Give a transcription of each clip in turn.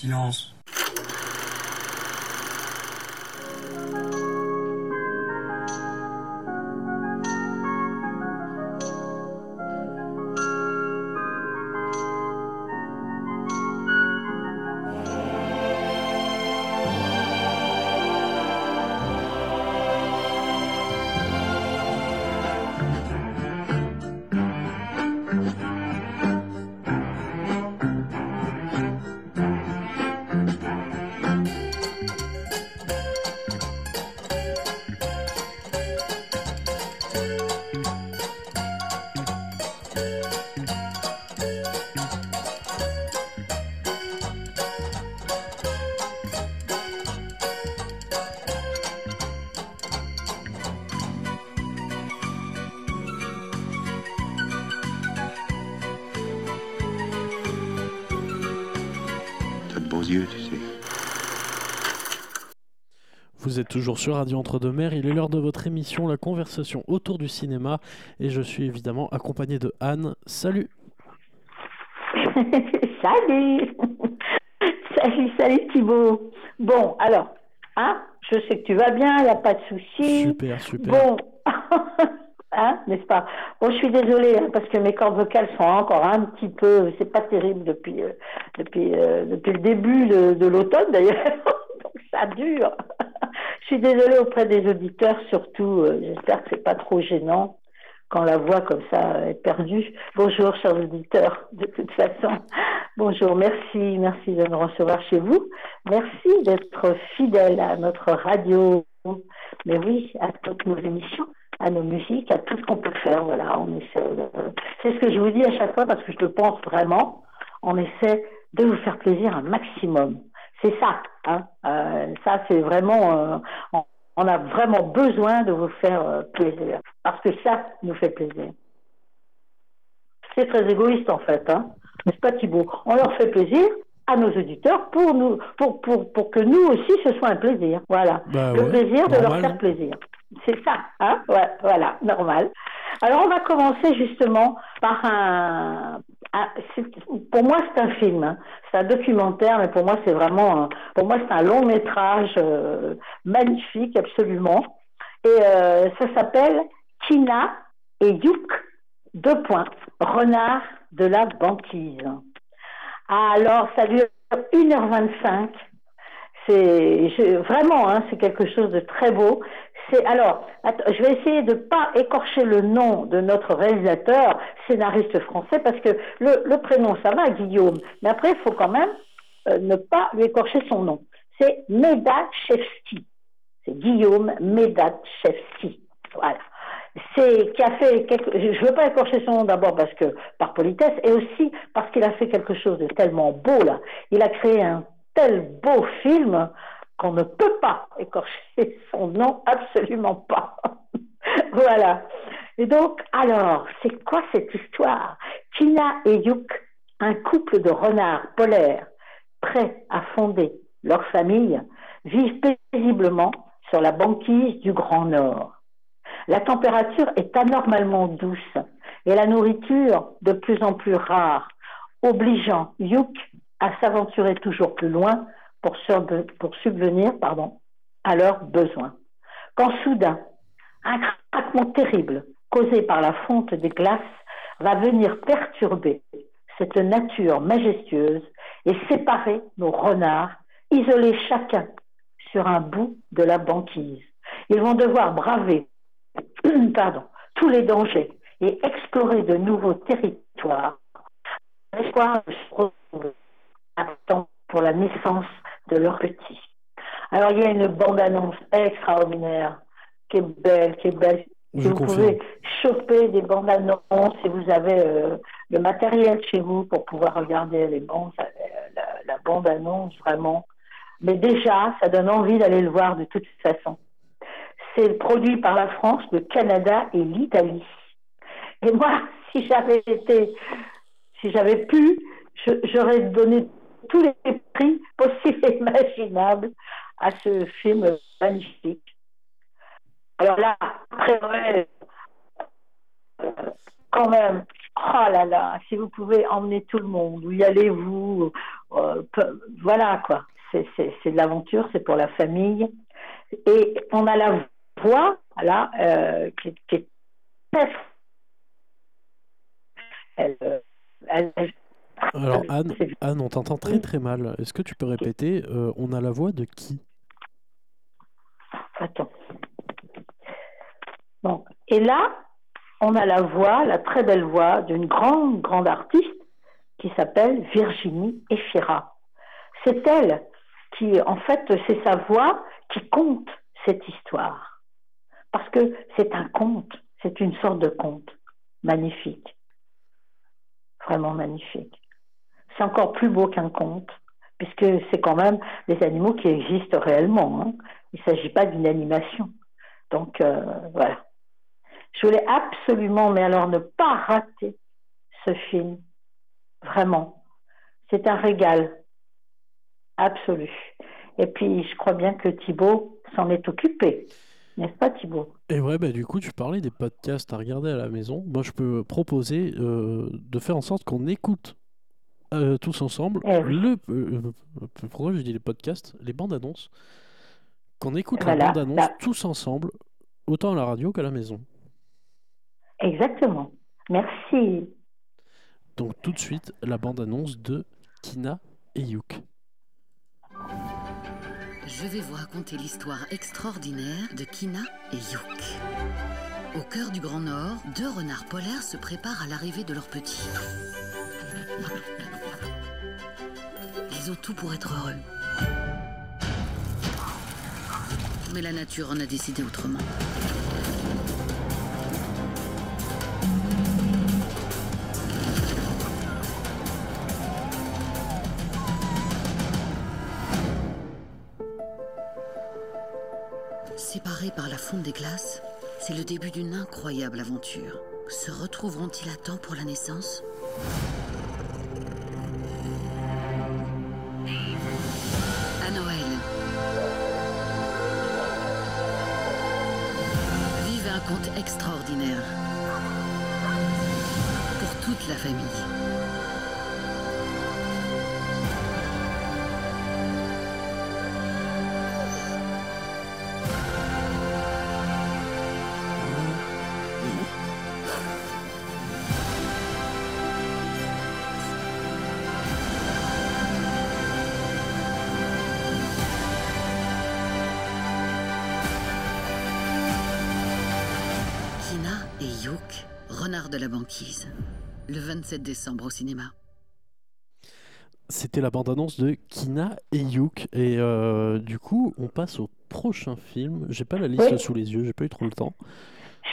Silence. Vous êtes toujours sur Radio Entre-deux-Mers. Il est l'heure de votre émission La conversation autour du cinéma. Et je suis évidemment accompagné de Anne. Salut Salut Salut, salut Thibault. Bon, alors, hein, je sais que tu vas bien, il n'y a pas de souci. Super, super. Bon, hein, n'est-ce pas? Bon, je suis désolée hein, parce que mes cordes vocales sont encore un petit peu, c'est pas terrible depuis euh, depuis euh, depuis le début de, de l'automne d'ailleurs, donc ça dure. Suis désolée auprès des auditeurs, surtout. euh, J'espère que c'est pas trop gênant quand la voix comme ça est perdue. Bonjour, chers auditeurs, de toute façon. Bonjour, merci, merci de nous recevoir chez vous. Merci d'être fidèle à notre radio, mais oui, à toutes nos émissions, à nos musiques, à tout ce qu'on peut faire. Voilà, on essaie. de- C'est ce que je vous dis à chaque fois parce que je le pense vraiment. On essaie de vous faire plaisir un maximum. C'est ça, hein. Euh, ça c'est vraiment. euh, on- on a vraiment besoin de vous faire euh, plaisir parce que ça nous fait plaisir. C'est très égoïste en fait, hein. n'est-ce pas Thibault? On leur fait plaisir à nos auditeurs pour nous, pour, pour, pour que nous aussi ce soit un plaisir. Voilà, Bah le ouais, plaisir de leur faire plaisir. C'est ça, hein ouais, Voilà, normal. Alors on va commencer justement par un, c'est- pour moi c'est un film, hein. c'est un documentaire, mais pour moi c'est vraiment, pour moi c'est un long métrage euh, magnifique absolument. Et euh, ça s'appelle Tina et Youk, deux points, renard de la banquise. Alors ça dure 1h25. C'est vraiment, hein, c'est quelque chose de très beau. C'est alors, je vais essayer de pas écorcher le nom de notre réalisateur, scénariste français, parce que le, le prénom ça va, Guillaume, mais après il faut quand même euh, ne pas lui écorcher son nom. C'est Medachevski. C'est Guillaume Medachevski. Voilà. C'est qui a fait quelque... je veux pas écorcher son nom d'abord parce que par politesse et aussi parce qu'il a fait quelque chose de tellement beau là. Il a créé un tel beau film qu'on ne peut pas écorcher son nom, absolument pas. voilà. Et donc, alors, c'est quoi cette histoire? Tina et Yuk, un couple de renards polaires prêts à fonder leur famille, vivent paisiblement sur la banquise du Grand Nord. La température est anormalement douce et la nourriture de plus en plus rare, obligeant Yuk à s'aventurer toujours plus loin pour, sub- pour subvenir pardon, à leurs besoins. Quand soudain, un craquement terrible causé par la fonte des glaces va venir perturber cette nature majestueuse et séparer nos renards, isolés chacun sur un bout de la banquise. Ils vont devoir braver pardon, tous les dangers et explorer de nouveaux territoires. L'espoir de se retrouver temps pour la naissance de leur petit. Alors il y a une bande-annonce extraordinaire qui est belle, qui est belle. Je vous confirme. pouvez choper des bandes annonces si vous avez euh, le matériel chez vous pour pouvoir regarder les bandes, euh, la, la bande annonce vraiment. Mais déjà, ça donne envie d'aller le voir de toute façon. C'est produit par la France, le Canada et l'Italie. Et moi, si j'avais été, si j'avais pu, j'aurais donné tous les prix possibles et imaginables à ce film magnifique. Alors là, après Noël, euh, quand même, oh là là, si vous pouvez emmener tout le monde, où y allez-vous euh, Voilà quoi, c'est de l'aventure, c'est pour la famille. Et on a la voix, là, euh, qui, est très. Alors Anne, Anne on t'entend très très mal. Est-ce que tu peux répéter euh, On a la voix de qui? Attends. Bon. Et là, on a la voix, la très belle voix d'une grande, grande artiste qui s'appelle Virginie Efira. C'est elle qui, en fait, c'est sa voix qui compte cette histoire. Parce que c'est un conte, c'est une sorte de conte magnifique. Vraiment magnifique. C'est encore plus beau qu'un conte, puisque c'est quand même des animaux qui existent réellement. Hein. Il ne s'agit pas d'une animation. Donc, euh, voilà. Je voulais absolument, mais alors ne pas rater ce film. Vraiment. C'est un régal absolu. Et puis, je crois bien que Thibaut s'en est occupé. N'est-ce pas, Thibaut? Et ouais, bah, du coup, tu parlais des podcasts à regarder à la maison. Moi, je peux proposer euh, de faire en sorte qu'on écoute euh, tous ensemble le. Euh, pourquoi je dis les podcasts Les bandes annonces. Qu'on écoute la bande annonce tous ensemble, autant à la radio qu'à la maison. Exactement. Merci. Donc tout de suite, la bande-annonce de Kina et Yuk. Je vais vous raconter l'histoire extraordinaire de Kina et Yuk. Au cœur du Grand Nord, deux renards polaires se préparent à l'arrivée de leur petit. Ont tout pour être heureux. Mais la nature en a décidé autrement. Séparés par la fonte des glaces, c'est le début d'une incroyable aventure. Se retrouveront-ils à temps pour la naissance? Pour toute la famille. De la banquise, le 27 décembre au cinéma. C'était la bande-annonce de Kina et Yuk. Et euh, du coup, on passe au prochain film. J'ai pas la liste sous les yeux, j'ai pas eu trop le temps.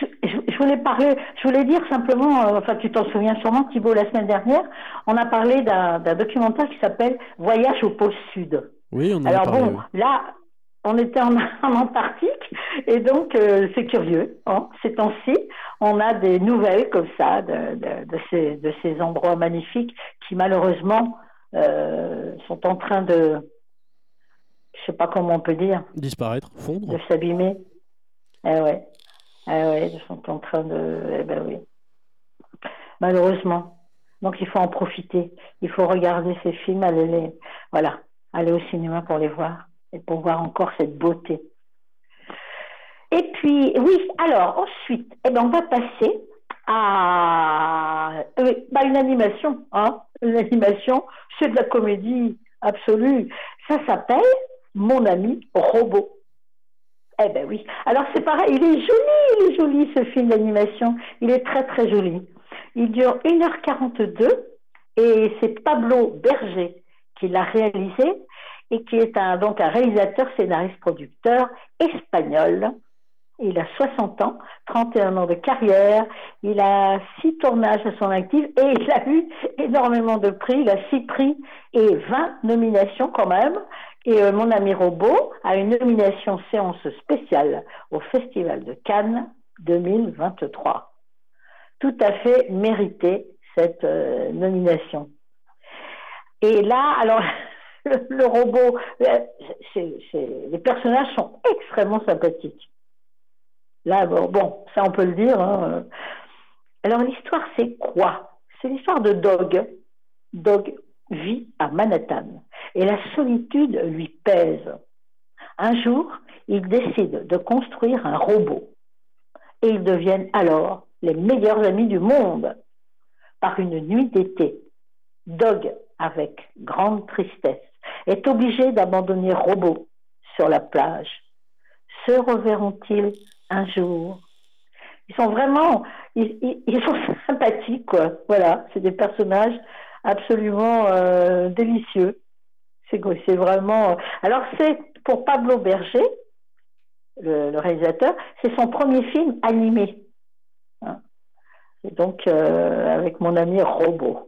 Je, voulais parler, je voulais dire simplement, euh, enfin tu t'en souviens sûrement Thibault, la semaine dernière, on a parlé d'un documentaire qui s'appelle Voyage au pôle sud. Oui, on a Alors parlé, bon, là, on était en, Antarctique et donc euh, c'est curieux. Hein, ces temps-ci, on a des nouvelles comme ça de, ces, endroits magnifiques qui malheureusement euh, sont en train de, je sais pas comment on peut dire, disparaître, fondre, de s'abîmer. Eh ouais, eh ouais, ils sont en train de, eh ben oui, malheureusement. Donc il faut en profiter. Il faut regarder ces films, aller les, voilà, aller au cinéma pour les voir pour voir encore cette beauté. Et puis, oui, alors ensuite, eh ben, on va passer à euh, bah, une animation. Hein une animation, c'est de la comédie absolue. Ça s'appelle Mon ami robot. Eh ben oui. Alors c'est pareil, il est joli, il est joli ce film d'animation. Il est très très joli. Il dure 1h42 et c'est Pablo Berger qui l'a réalisé et qui est un, donc un réalisateur, scénariste, producteur espagnol. Il a 60 ans, 31 ans de carrière, il a six tournages à son actif et il a eu énormément de prix. Il a six prix et 20 nominations quand même. Et euh, mon ami Robot a une nomination séance spéciale au Festival de Cannes 2023. Tout à fait mérité cette euh, nomination. Et là, alors le, robot, euh, les personnages sont extrêmement sympathiques. Là, bon, ça on peut le dire. Hein. Alors l'histoire, c'est quoi? C'est l'histoire de Dog. Dog vit à Manhattan et la solitude lui pèse. Un jour, il décide de construire un robot et ils deviennent alors les meilleurs amis du monde. Par une nuit d'été, Dog, avec grande tristesse, est obligé d'abandonner Robot sur la plage. Se reverront-ils un jour? Ils sont vraiment, ils, sont sympathiques, quoi. Voilà, c'est des personnages absolument euh, délicieux. C'est vraiment. Euh, alors c'est pour Pablo Berger, le, réalisateur, c'est son premier film animé. Hein. Donc euh, avec mon ami Robot.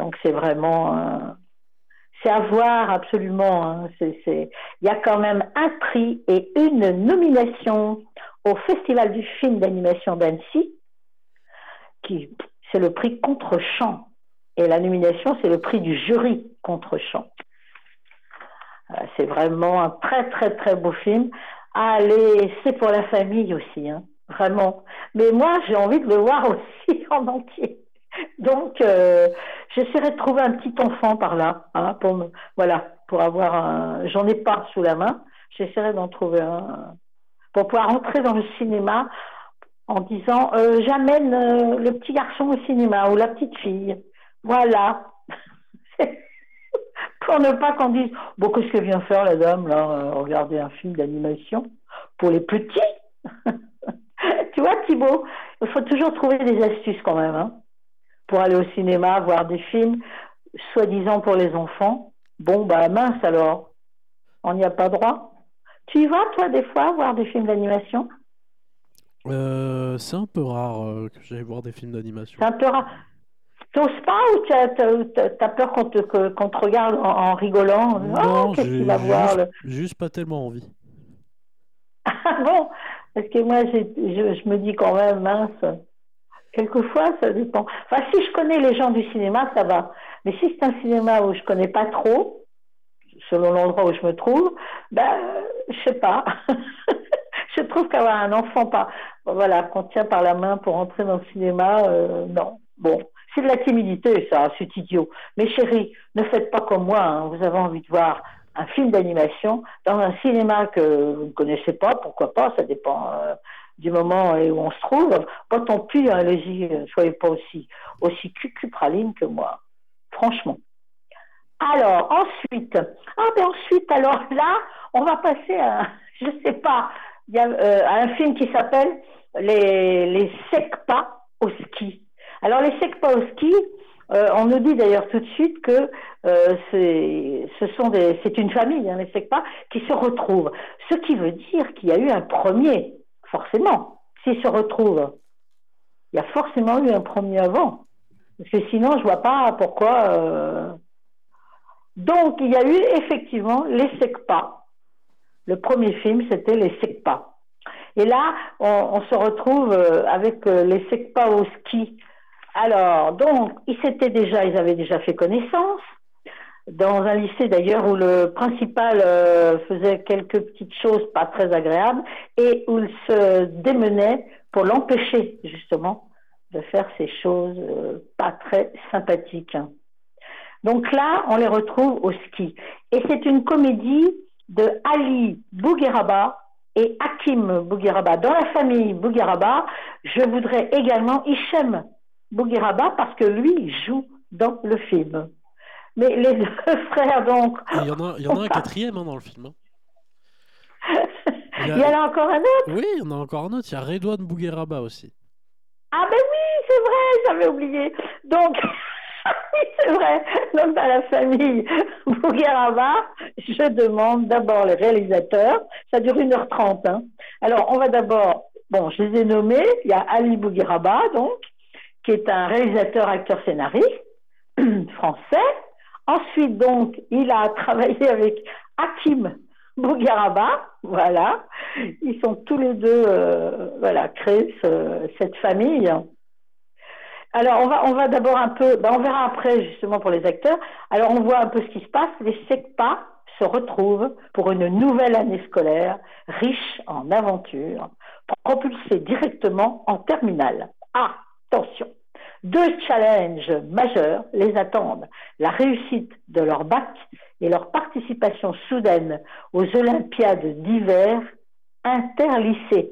Donc c'est vraiment c'est à voir absolument. Hein. Il y a quand même un prix et une nomination au Festival du film d'animation d'Annecy, qui c'est le prix contre-champ. Et la nomination, c'est le prix du jury contre-champ. Euh, c'est vraiment un très très très beau film. Allez, c'est pour la famille aussi, hein, vraiment. Mais moi, j'ai envie de le voir aussi en entier. Donc, euh, j'essaierai de trouver un petit enfant par là, hein, pour voilà, pour avoir un. J'en ai pas sous la main. J'essaierai d'en trouver un pour pouvoir entrer dans le cinéma en disant euh, j'amène euh, le petit garçon au cinéma ou la petite fille. Voilà. pour ne pas qu'on dise bon qu'est-ce que vient faire la dame là regarder un film d'animation pour les petits? tu vois Thibaut, il faut toujours trouver des astuces quand même. Hein pour aller au cinéma, voir des films, soi-disant pour les enfants. Bon, bah mince alors, on n'y a pas droit. Tu y vas, toi, des fois, voir des films d'animation? Euh, C'est un peu rare euh, que j'aille voir des films d'animation. C'est un peu rare. T'oses pas ou t'as as, peur qu'on te, te, regarde en, rigolant? Non, oh, j'ai juste, juste pas tellement envie. Ah bon? Parce que moi, je, je, me dis quand même, mince, Quelquefois, ça dépend. Enfin, si je connais les gens du cinéma, ça va. Mais si c'est un cinéma où je connais pas trop, selon l'endroit où je me trouve, ben, je sais pas. je trouve qu'avoir un enfant pas, voilà, qu'on tient par la main pour entrer dans le cinéma, euh, non. Bon, c'est de la timidité, ça, c'est idiot. Mais chérie, ne faites pas comme moi. Hein. Vous avez envie de voir un film d'animation dans un cinéma que vous ne connaissez pas, pourquoi pas, ça dépend. Euh, du moment où on se trouve, pas tant pis, hein, allez-y, euh, soyez pas aussi, aussi cucupraline que moi. Franchement. Alors, ensuite, ah ben ensuite, alors là, on va passer à, je sais pas, il y a euh, un film qui s'appelle Les, les au ski. Alors, les SECPA au ski, euh, on nous dit d'ailleurs tout de suite que c'est, ce sont c'est une famille, hein, les SECPA, qui se retrouvent. Ce qui veut dire qu'il y a eu un premier forcément. S'ils se retrouvent, il y a forcément eu un premier avant. Parce que sinon, je ne vois pas pourquoi. Euh, donc, il y a eu effectivement les SECPA. Le premier film, c'était les SECPA. Et là, on, se retrouve euh, avec euh, les SECPA au ski. Alors, donc, ils s'étaient déjà, ils avaient déjà fait connaissance dans un lycée d'ailleurs où le principal euh, faisait quelques petites choses pas très agréables et où il se démenait pour l'empêcher justement de faire ces choses euh, pas très sympathiques. Donc là, on les retrouve au ski. Et c'est une comédie de Ali Bougueraba et Hakim Bougueraba. Dans la famille Bougueraba, je voudrais également Hichem Bougueraba parce que lui joue dans le film. Mais les deux frères, donc. Il y en a, il y en a un quatrième hein, dans le film. Hein. Il, y en a encore un autre Oui, il y en a encore un autre. Il y a Redouane Bougueraba aussi. Ah, ben oui, c'est vrai, j'avais oublié. Donc. oui, c'est vrai. Donc, dans la famille Bougueraba, je demande d'abord les réalisateurs. Ça dure 1h30. Hein. Alors, on va d'abord. Bon, je les ai nommés. Il y a Ali Bougueraba, donc, qui est un réalisateur, acteur, scénariste français. Ensuite, donc, il a travaillé avec Hakim Bougaraba, voilà. Ils sont tous les deux, euh, voilà, créé cette famille. Alors, on va, on va d'abord un peu, ben, on verra après justement pour les acteurs. Alors, on voit un peu ce qui se passe. Les SECPA se retrouvent pour une nouvelle année scolaire riche en aventures, propulsée directement en terminale. Ah, Attention, deux challenges majeurs les attendent. La réussite de leur bac et leur participation soudaine aux Olympiades d'hiver interlycées.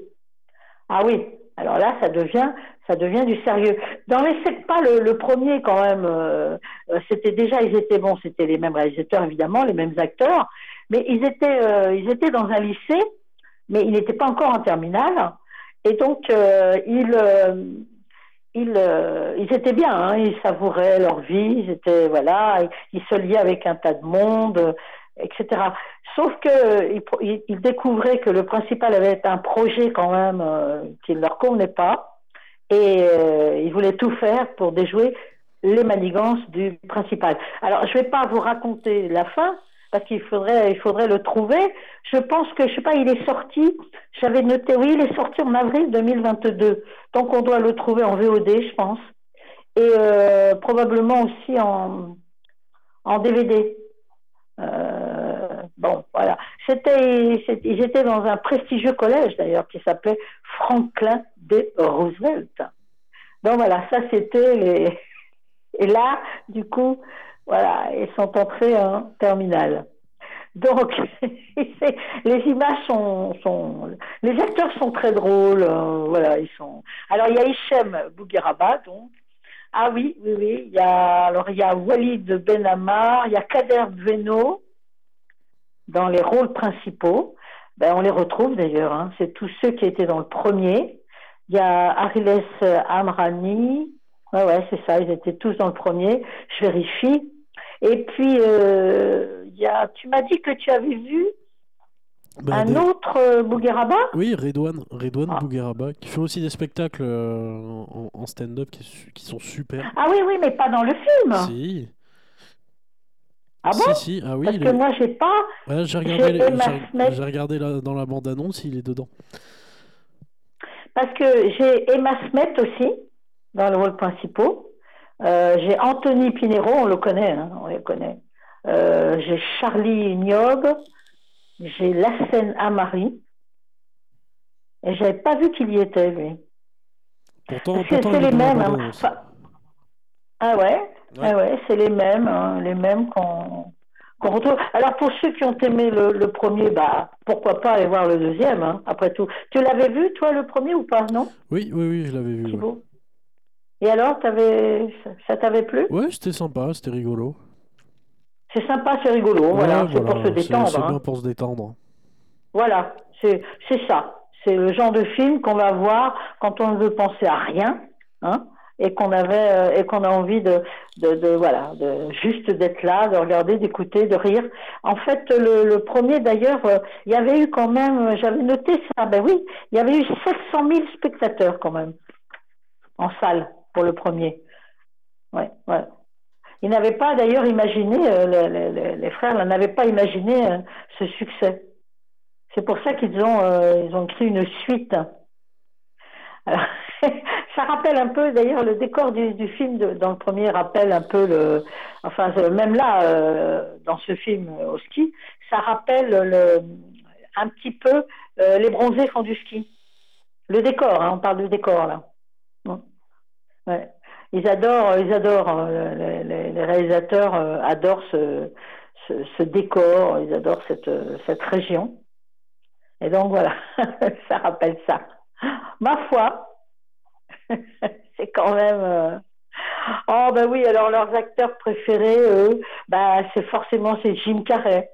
Ah oui, alors là, ça devient, du sérieux. Dans les pas le, premier quand même, euh, euh, c'était déjà, ils étaient bons, c'était les mêmes réalisateurs évidemment, les mêmes acteurs, mais ils étaient, euh, ils étaient dans un lycée, mais ils n'étaient pas encore en terminale, et donc ils, ils, ils étaient bien, hein, ils savouraient leur vie, ils étaient voilà, ils se liaient avec un tas de monde, etc. Sauf que ils, découvraient que le principal avait un projet quand même euh, qui ne leur convenait pas et euh, ils voulaient tout faire pour déjouer les manigances du principal. Alors je ne vais pas vous raconter la fin parce qu'il faudrait il faudrait le trouver. Je pense que je sais pas, il est sorti. J'avais noté oui, il est sorti en avril 2022. Donc on doit le trouver en VOD, je pense, et euh, probablement aussi en en DVD. Euh, bon, voilà. C'était, ils étaient dans un prestigieux collège d'ailleurs qui s'appelait Franklin D. Roosevelt. Donc voilà, ça c'était. Et là, du coup, voilà, ils sont entrés en terminale. Donc, les images sont, sont, les acteurs sont très drôles. Euh, voilà, ils sont. Alors il y a Hichem Bougueraba, donc. Ah oui, oui, oui. Il y a alors il y a Walid Benamar, il y a Kader Beno dans les rôles principaux. Ben, on les retrouve d'ailleurs. Hein. C'est tous ceux qui étaient dans le premier. Il y a Ariles Amrani. Ouais, ouais, c'est ça. Ils étaient tous dans le premier. Je vérifie. Et puis, euh, y a, tu m'as dit que tu avais vu bah, un autre euh, Bougueraba? Oui, Redouane, Redouane ah. Bougueraba, qui fait aussi des spectacles euh, en, stand-up qui, qui, sont super. Ah oui, oui, mais pas dans le film Si. Ah bon? Si, si, ah oui. Parce que moi, j'ai pas. j'ai regardé, j'ai regardé dans la bande-annonce, il est dedans. Parce que j'ai Emma Smet aussi, dans le rôle principal. Euh, j'ai Anthony Pinero, on le connaît, hein, on le connaît. Euh, j'ai Charlie Niog, j'ai Lassène Amari, et j'avais pas vu qu'il y était, lui. Pourtant, pourtant c'est les mêmes. Hein. ah ouais, ah ouais c'est les mêmes, hein, les mêmes qu'on retrouve. Alors pour ceux qui ont aimé le, premier, bah pourquoi pas aller voir le deuxième, hein, après tout. Tu l'avais vu, toi, le premier ou pas, non? Oui, oui, oui, je l'avais vu. Et alors, avais... ça t'avait plu? Ouais, c'était sympa, c'était rigolo. C'est sympa, c'est rigolo, voilà, c'est pour se détendre. C'est bien pour se détendre. Voilà, c'est ça. C'est le genre de film qu'on va voir quand on ne veut penser à rien, hein, et qu'on avait euh, et qu'on a envie de, de, voilà de juste d'être là, de regarder, d'écouter, de rire. En fait, le, premier d'ailleurs, euh, il y avait eu quand même, j'avais noté ça, ben oui, il y avait eu 700 000 spectateurs quand même en salle pour le premier. Ouais, ouais. Ils n'avaient pas d'ailleurs imaginé, euh, les, frères n'avaient pas imaginé euh, ce succès. C'est pour ça qu'ils ont, euh, ont créé une suite. ça rappelle un peu, d'ailleurs, le décor du, film dans le premier rappelle un peu le, enfin même là, dans ce film au ski, ça rappelle le, un petit peu les bronzés font du ski. Le décor, hein, on parle du décor là. Ouais ils adorent, ils adorent, euh, les, réalisateurs euh, adorent ce, ce, décor, ils adorent cette, cette région. Et donc voilà, ça rappelle ça. Ma foi, c'est quand même. Euh, oh ben oui, alors leurs acteurs préférés, eux, ben, c'est forcément c'est Jim Carrey,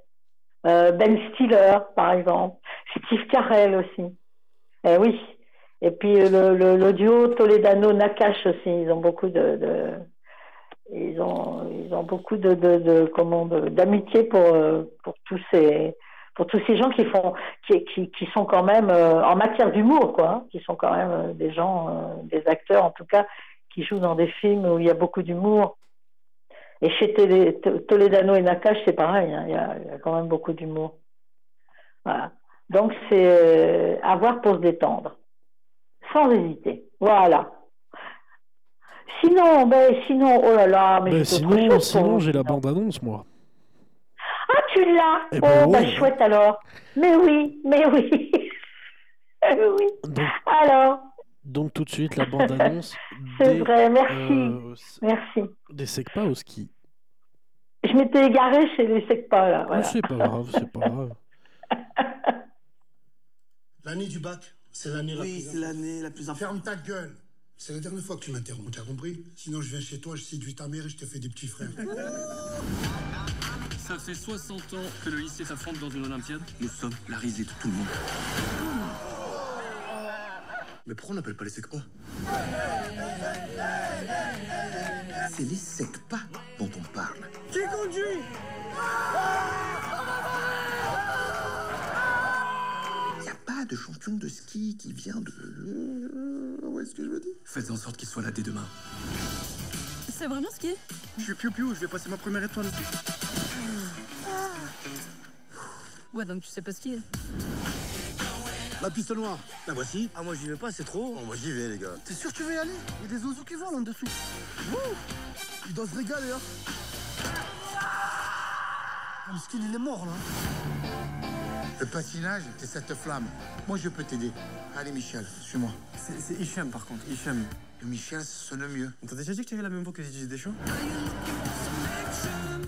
Ben Stiller par exemple, Steve Carell aussi. Eh oui, et puis le, le, duo Toledano-Nakash aussi, ils ont beaucoup de, ils ont ils ont beaucoup de, de, de d'amitié pour pour tous ces pour tous ces gens qui font qui, qui, qui sont quand même euh, en matière d'humour quoi hein, qui sont quand même euh, des gens euh, des acteurs en tout cas qui jouent dans des films où il y a beaucoup d'humour. Et chez Toledano et Nakash c'est pareil hein, il, y a, il, y a, quand même beaucoup d'humour. Voilà. Donc c'est avoir pour se détendre sans hésiter. Voilà. Sinon, ben, sinon, oh là là, mais ben, sinon, sinon j'ai la bande-annonce, moi. Ah, tu l'as eh ben Oh, ben, chouette alors. Mais oui, mais oui. oui. Donc, alors Donc tout de suite, la bande-annonce C'est vrai, merci. merci. Des secpas au ski. Je m'étais égaré chez les secpas, là. Voilà. c'est pas grave, c'est pas grave. L'année du bac, c'est l'année la Oui, plus c'est l'année la plus Ferme ta gueule C'est la dernière fois que tu m'interromps, t'as compris? Sinon, je viens chez toi, je séduis ta mère et je te fais des petits frères. Ça fait 60 ans que le lycée s'affronte dans une Olympiade. Nous sommes la risée de tout le monde. Mais pourquoi on n'appelle pas les secpas C'est les secpas dont on parle. Qui conduit? De champion de ski qui vient de... Où est-ce que je me dis Faites en sorte qu'il soit là dès demain. C'est vraiment skier Je suis piou-piou, je vais passer ma première étoile. Ouais, donc tu sais pas skier. La piste noire, la voici. Ah moi j'y vais pas, c'est trop. Oh, moi j'y vais, les gars. T'es sûr que tu veux y aller? Il y a des oiseaux qui volent en dessous. Wouh Il doit se régaler, hein. Ah, Le ski, il est mort, là. Le patinage, c'est cette flamme. Moi je peux t'aider. Allez Michel, suis-moi. C'est Hicham par contre, Hicham. Le Michel sonne mieux. T'as déjà dit que tu avais la même voix que Didier Deschamps?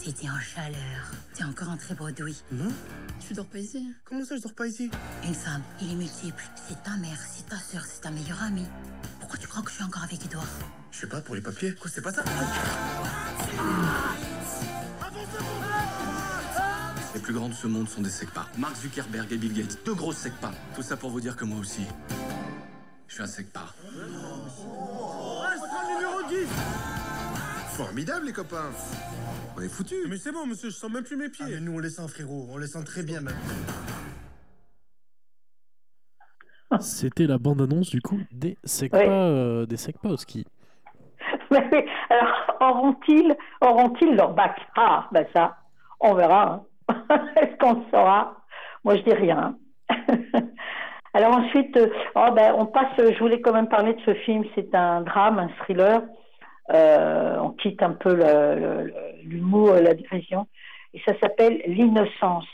T'étais en chaleur. T'es encore en très bredouille. Non Tu dors pas ici? Comment ça je dors pas ici? Une femme, il est multiple. C'est ta mère, c'est ta soeur, c'est ta meilleure amie. Pourquoi tu crois que je suis encore avec Edouard? Je sais pas, pour les papiers. Quoi, c'est pas ça? Les plus grands de ce monde sont des secpas. Mark Zuckerberg et Bill Gates, deux gros secpas. Tout ça pour vous dire que moi aussi, je suis un secpa. Formidable les copains. On est foutus. Mais c'est bon monsieur, je sens même plus mes Ah, pieds. mais nous, on les sent, frérot. On les sent très bien, même. C'était la bande-annonce du coup des secpas, Ouais. euh, des secpas au ski. Mais oui, alors, auront-ils auront-ils leur bac? Ah, ben ça, on verra. hein. Est-ce qu'on saura? Moi, je dis rien. alors ensuite, euh, oh, ben, on passe, je voulais quand même parler de ce film, c'est un drame, un thriller. Euh, on quitte un peu l'humour, la dérision. Et ça s'appelle L'innocence.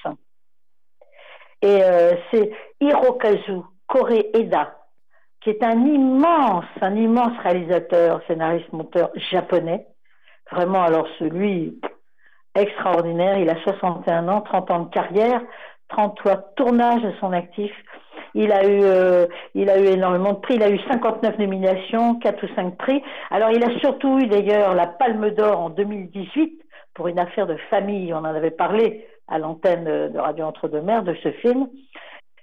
Et euh, c'est Hirokazu Koreeda, qui est un immense, un immense réalisateur, scénariste, monteur japonais. Vraiment, alors celui extraordinaire. Il a 61 ans, 30 ans de carrière, 33 tournages de son actif. Il a eu, euh, a eu énormément de prix. Il a eu 59 nominations, 4 ou 5 prix. Alors, il a surtout eu d'ailleurs la Palme d'Or en 2018 pour une affaire de famille. On en avait parlé à l'antenne de Radio Entre-deux-Mers de ce film.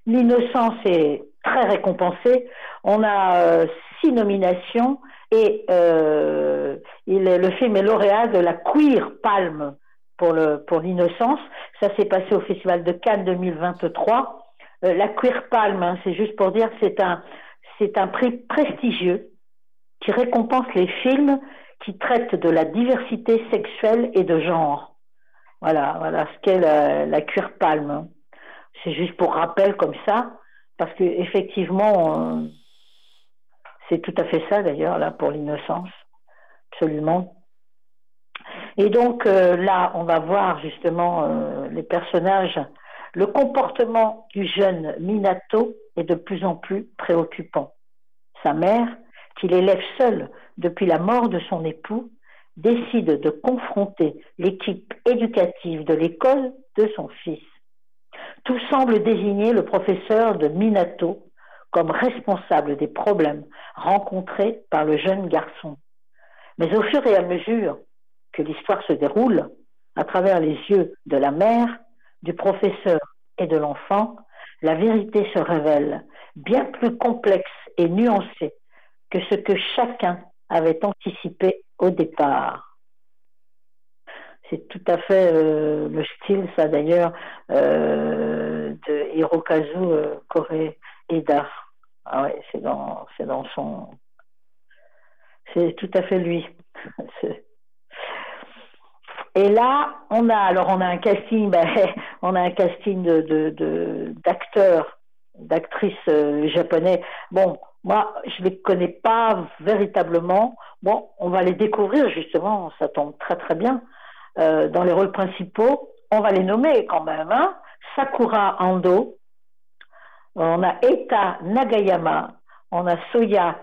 L'innocence est très récompensée. On a euh, six nominations et euh, il le film est lauréat de la Queer Palme pour le pour l'innocence. Ça s'est passé au Festival de Cannes 2023. Euh, la Queer hein, c'est juste pour dire, c'est un c'est un prix prestigieux qui récompense les films qui traitent de la diversité sexuelle et de genre. Voilà, voilà ce qu'est la, la. C'est juste pour rappel comme ça, parce que effectivement, c'est tout à fait ça d'ailleurs là pour l'innocence, absolument. Et donc euh, là, on va voir justement euh, les personnages. Le comportement du jeune Minato est de plus en plus préoccupant. Sa mère, qui l'élève seule depuis la mort de son époux, décide de confronter l'équipe éducative de l'école de son fils. Tout semble désigner le professeur de Minato comme responsable des problèmes rencontrés par le jeune garçon. Mais au fur et à mesure que l'histoire se déroule, à travers les yeux de la mère, du professeur et de l'enfant, la vérité se révèle bien plus complexe et nuancée que ce que chacun avait anticipé au départ. C'est tout à fait euh, le style, ça d'ailleurs, euh, de Hirokazu euh, Koreeda. Ah ouais, c'est dans, dans son, c'est tout à fait lui. Et là, on a alors on a un casting, ben, on a un casting d'acteurs, d'actrices euh, japonais. Bon, moi, je les connais pas véritablement. Bon, on va les découvrir justement, ça tombe très très bien. Euh, dans les rôles principaux, on va les nommer quand même. Hein Sakura Ando, on a Eta Nagayama, on a Soya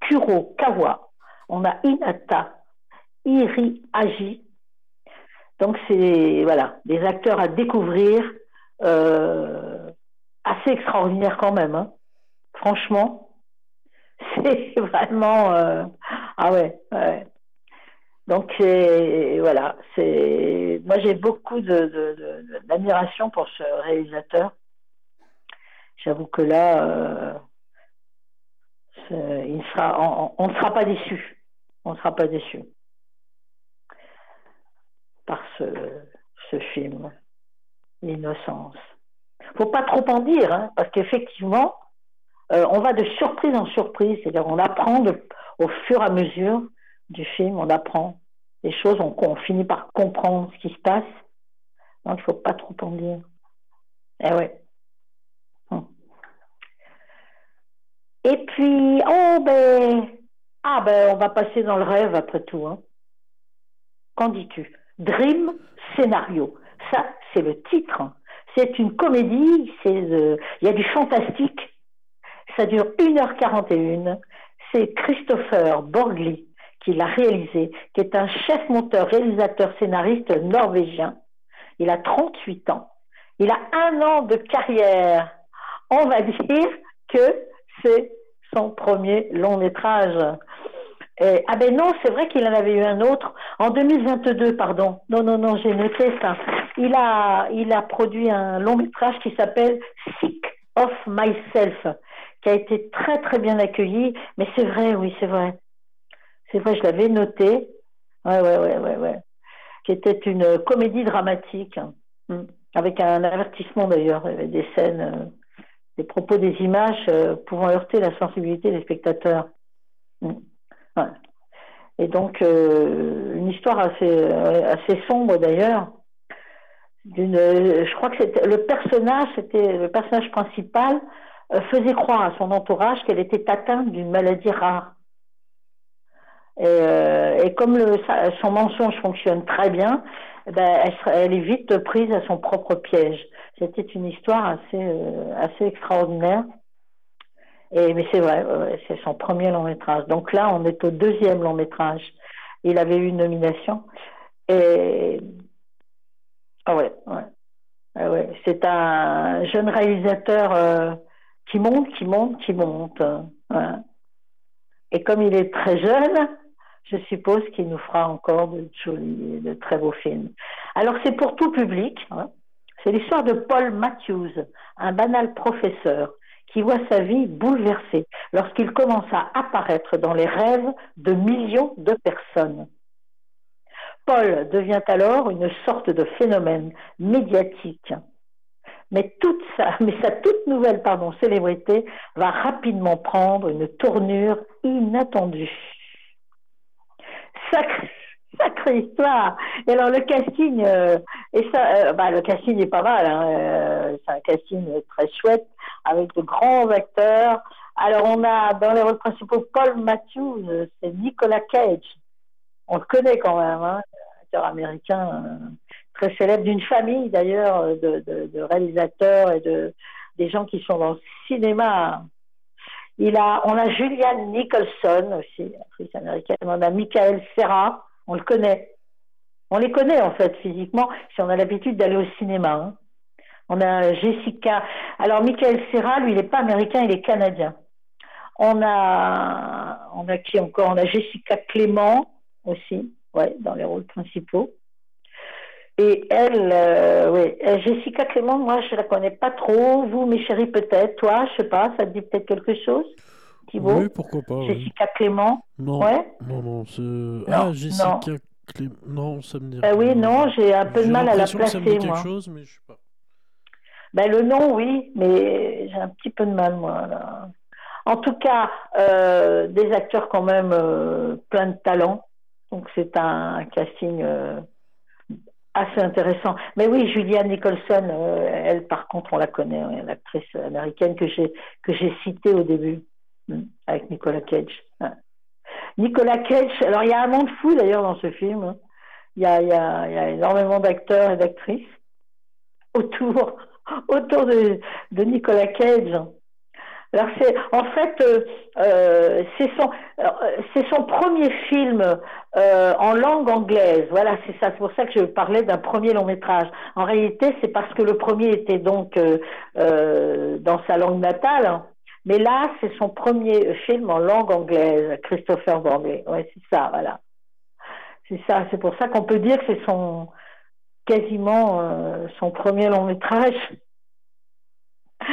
Kurokawa, on a Inata, Iri Agi. Donc c'est voilà des acteurs à découvrir, euh, assez extraordinaires quand même. hein. Franchement, c'est vraiment euh, ah ouais, ouais. Donc voilà, c'est moi j'ai beaucoup d'admiration pour ce réalisateur. J'avoue que là, euh, il sera, on ne sera pas déçu. On ne sera pas déçu par ce, film, L'innocence. Faut pas trop en dire, hein, parce qu'effectivement, euh, on va de surprise en surprise, c'est-à-dire on apprend au fur et à mesure du film, on apprend des choses, on, finit par comprendre ce qui se passe. Donc il faut pas trop en dire. Eh ouais. Hum. Et puis, oh ben, ah ben, on va passer dans le rêve après tout. Hein. Qu'en dis-tu? Dream Scénario. Ça, c'est le titre. C'est une comédie, euh, il y a du fantastique. Ça dure 1h41. C'est Christopher Borgli qui l'a réalisé, qui est un chef monteur, réalisateur, scénariste norvégien. Il a 38 ans. Il a un an de carrière. On va dire que c'est son premier long métrage. Et- ah ben non, c'est vrai qu'il en avait eu un autre en 2022, pardon. Non, non, non, j'ai noté ça. Il a, produit un long métrage qui s'appelle Sick of Myself, qui a été très très bien accueilli. Mais c'est vrai, oui, c'est vrai. C'est vrai, je l'avais noté. Ouais, ouais, ouais, ouais, ouais. Qui était une comédie dramatique, Hmm. avec un avertissement d'ailleurs. Des scènes, euh, des propos, des images euh, pouvant heurter la sensibilité des spectateurs. Hmm. Et donc, euh, une histoire assez, assez sombre d'ailleurs. Je crois que le personnage, le personnage principal, euh, faisait croire à son entourage qu'elle était atteinte d'une maladie rare. Et, euh, comme le, son mensonge fonctionne très bien, eh ben, elle, elle est vite prise à son propre piège. C'était une histoire assez, assez extraordinaire. Mais c'est vrai, c'est son premier long métrage. Donc là, on est au deuxième long métrage. Il avait eu une nomination. Et ah ouais, ouais. Ah ouais. C'est un jeune réalisateur euh, qui monte, qui monte, qui monte. Et comme il est très jeune, je suppose qu'il nous fera encore de jolis, de très beaux films. Alors c'est pour tout public. hein. C'est l'histoire de Paul Matthews, un banal professeur qui voit sa vie bouleversée lorsqu'il commence à apparaître dans les rêves de millions de personnes. Paul devient alors une sorte de phénomène médiatique. Mais, toute sa, mais sa toute nouvelle célébrité va rapidement prendre une tournure inattendue. Sacré, sacrée histoire. Et alors le casting, euh, euh, bah, le casting est pas mal. hein, euh, c'est un casting très chouette avec de grands acteurs. Alors on a dans les rôles principaux Paul Matthews, c'est Nicolas Cage. On le connaît quand même, hein, acteur américain euh, très célèbre d'une famille d'ailleurs de, réalisateurs et de des gens qui sont dans le cinéma. Il a, on a Julianne Nicholson aussi, actrice américaine. On a Michael Serra, on le connaît. On les connaît en fait physiquement si on a l'habitude d'aller au cinéma. hein. On a Jessica. Alors Michael Serra, lui, il n'est pas américain, il est canadien. On a, on a qui encore? On a Jessica Clément aussi, ouais, dans les rôles principaux. Et elle, euh, oui, euh, Jessica Clément, moi, je la connais pas trop. Vous, mes chéris, peut-être. Toi, je sais pas, ça te dit peut-être quelque chose, Thibaut? Oui, pourquoi pas. oui. Jessica Clément? Non, Ouais? non, non, c'est... Ah, Jessica Clé- Non, ça me dit oui, rien. non, j'ai un peu de mal à la l'impression que ça me dit placer, quelque moi. chose, mais je sais pas. Ben, le nom, oui, mais j'ai un petit peu de mal, moi. En tout cas, euh, des acteurs quand même euh, plein de talent. Donc c'est un casting euh, assez intéressant. Mais oui, Julianne Nicholson, euh, elle par contre, on la connaît, hein, l'actrice américaine que j'ai citée au début, hmm, avec Nicolas Cage. Ouais. Nicolas Cage, alors il y a un monde fou d'ailleurs dans ce film. hein. Y il y a énormément d'acteurs et d'actrices autour, autour de, Nicolas Cage. Alors c'est en fait euh, euh, c'est son euh, c'est son premier film en langue anglaise. Voilà, c'est ça. C'est pour ça que je parlais d'un premier long métrage. En réalité, c'est parce que le premier était donc dans sa langue natale. hein. Mais là, c'est son premier film en langue anglaise, Christopher Borley. Ouais, c'est ça, voilà. C'est ça. C'est pour ça qu'on peut dire que c'est son quasiment euh, son premier long métrage.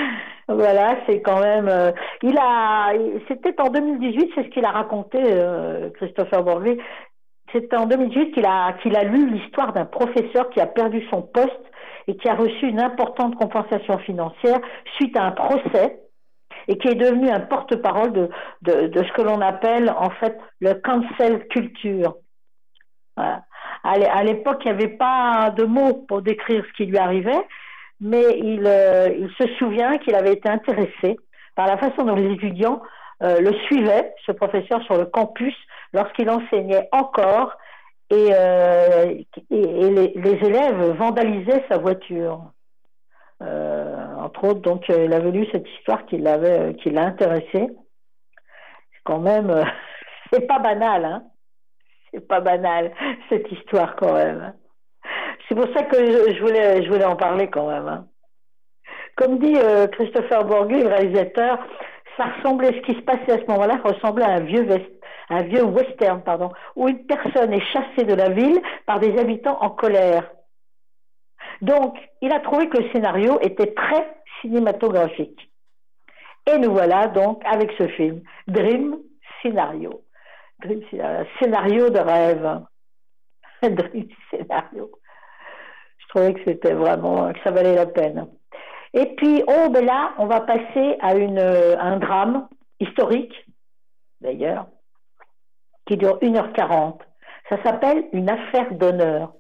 Voilà, c'est quand même. euh, c'était en 2018, c'est ce qu'il a raconté, euh, Christopher Borley. C'était en 2018 qu'il a qu'il a lu l'histoire d'un professeur qui a perdu son poste et qui a reçu une importante compensation financière suite à un procès et qui est devenu un porte-parole de, de, de ce que l'on appelle en fait le cancel culture. Voilà. À l'é- à l'époque, il n'y avait pas de mots pour décrire ce qui lui arrivait, mais il, euh, il se souvient qu'il avait été intéressé par la façon dont les étudiants euh, le suivaient, ce professeur, sur le campus, lorsqu'il enseignait encore, et, euh, les, élèves vandalisaient sa voiture. Entre autres, donc, il avait lu cette histoire qui l'a intéressé. Quand même, c'est pas banal, hein. C'est pas banal, cette histoire quand même. C'est pour ça que je, voulais, je voulais en parler quand même. hein. Comme dit euh, Christopher Borghi, le réalisateur, ça ressemblait, ce qui se passait à ce moment-là ressemblait à un vieux, vest- un vieux western, pardon, où une personne est chassée de la ville par des habitants en colère. Donc, il a trouvé que le scénario était très cinématographique. Et nous voilà donc avec ce film, Dream Scénario. Scénario, de rêve. Dream Scénario. Je trouvais que c'était vraiment, que ça valait la peine. Et puis, oh, ben là, on va passer à une, euh, un drame historique, d'ailleurs, qui dure 1h40. Ça s'appelle Une affaire d'honneur.